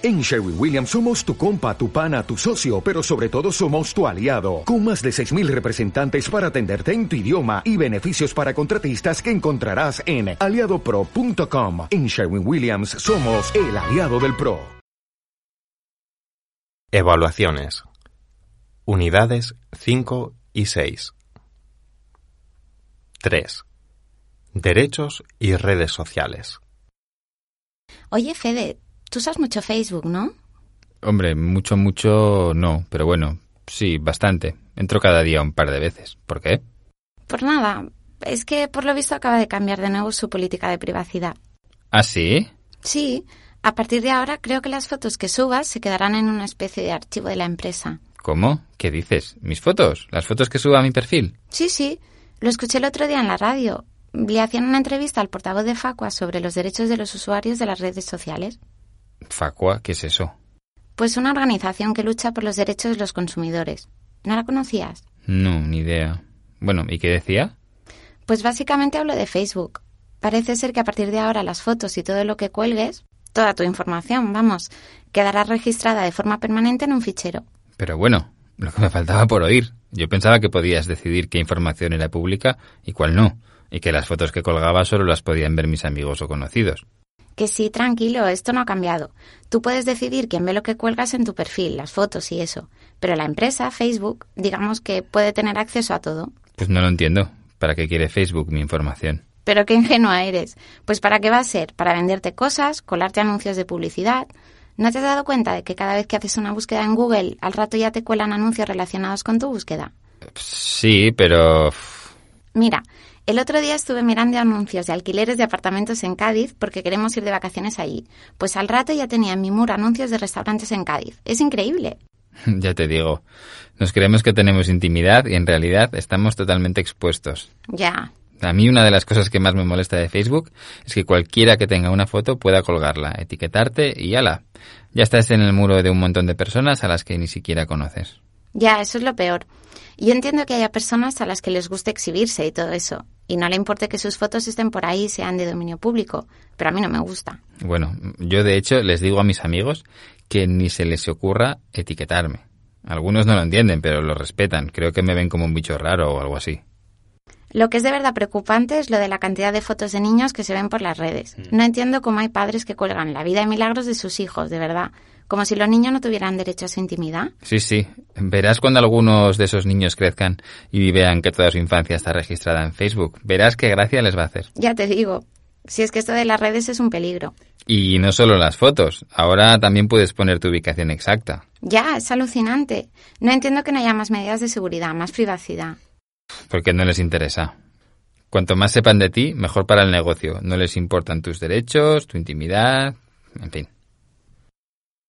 En Sherwin Williams somos tu compa, tu pana, tu socio, pero sobre todo somos tu aliado, con más de 6.000 representantes para atenderte en tu idioma y beneficios para contratistas que encontrarás en aliadopro.com. En Sherwin Williams somos el aliado del PRO. Evaluaciones. Unidades 5 y 6. 3. Derechos y redes sociales. Oye, Fede, tú usas mucho Facebook, ¿no? Hombre, mucho, mucho no, pero bueno, sí, bastante. Entro cada día un par de veces. ¿Por qué? Por nada, es que por lo visto acaba de cambiar de nuevo su política de privacidad. ¿Ah, sí? Sí, a partir de ahora creo que las fotos que subas se quedarán en una especie de archivo de la empresa. ¿Cómo? ¿Qué dices? ¿Mis fotos? ¿Las fotos que suba a mi perfil? Sí, sí, lo escuché el otro día en la radio. Le hacían una entrevista al portavoz de Facua sobre los derechos de los usuarios de las redes sociales. ¿Facua? ¿Qué es eso? Pues una organización que lucha por los derechos de los consumidores. ¿No la conocías? No, ni idea. Bueno, ¿y qué decía? Pues básicamente hablo de Facebook. Parece ser que a partir de ahora las fotos y todo lo que cuelgues, toda tu información, vamos, quedará registrada de forma permanente en un fichero. Pero bueno, lo que me faltaba por oír. Yo pensaba que podías decidir qué información era pública y cuál no, y que las fotos que colgaba solo las podían ver mis amigos o conocidos. Que sí, tranquilo, esto no ha cambiado. Tú puedes decidir quién ve lo que cuelgas en tu perfil, las fotos y eso. Pero la empresa, Facebook, digamos que puede tener acceso a todo. Pues no lo entiendo. ¿Para qué quiere Facebook mi información? Pero qué ingenua eres. Pues ¿para qué va a ser? Para venderte cosas, colarte anuncios de publicidad. ¿No te has dado cuenta de que cada vez que haces una búsqueda en Google, al rato ya te cuelan anuncios relacionados con tu búsqueda? Sí, pero... Mira, el otro día estuve mirando anuncios de alquileres de apartamentos en Cádiz porque queremos ir de vacaciones allí. Pues al rato ya tenía en mi muro anuncios de restaurantes en Cádiz. Es increíble. ya te digo, nos creemos que tenemos intimidad y en realidad estamos totalmente expuestos. Ya. A mí una de las cosas que más me molesta de Facebook es que cualquiera que tenga una foto pueda colgarla, etiquetarte y ala. Ya estás en el muro de un montón de personas a las que ni siquiera conoces. Ya, eso es lo peor. Yo entiendo que haya personas a las que les guste exhibirse y todo eso, y no le importe que sus fotos estén por ahí y sean de dominio público, pero a mí no me gusta. Bueno, yo de hecho les digo a mis amigos que ni se les ocurra etiquetarme. Algunos no lo entienden, pero lo respetan. Creo que me ven como un bicho raro o algo así. Lo que es de verdad preocupante es lo de la cantidad de fotos de niños que se ven por las redes. No entiendo cómo hay padres que cuelgan la vida de milagros de sus hijos, de verdad. Como si los niños no tuvieran derecho a su intimidad. Sí, sí. Verás cuando algunos de esos niños crezcan y vean que toda su infancia está registrada en Facebook. Verás qué gracia les va a hacer. Ya te digo. Si es que esto de las redes es un peligro. Y no solo las fotos. Ahora también puedes poner tu ubicación exacta. Ya, es alucinante. No entiendo que no haya más medidas de seguridad, más privacidad. Porque no les interesa. Cuanto más sepan de ti, mejor para el negocio. No les importan tus derechos, tu intimidad, en fin.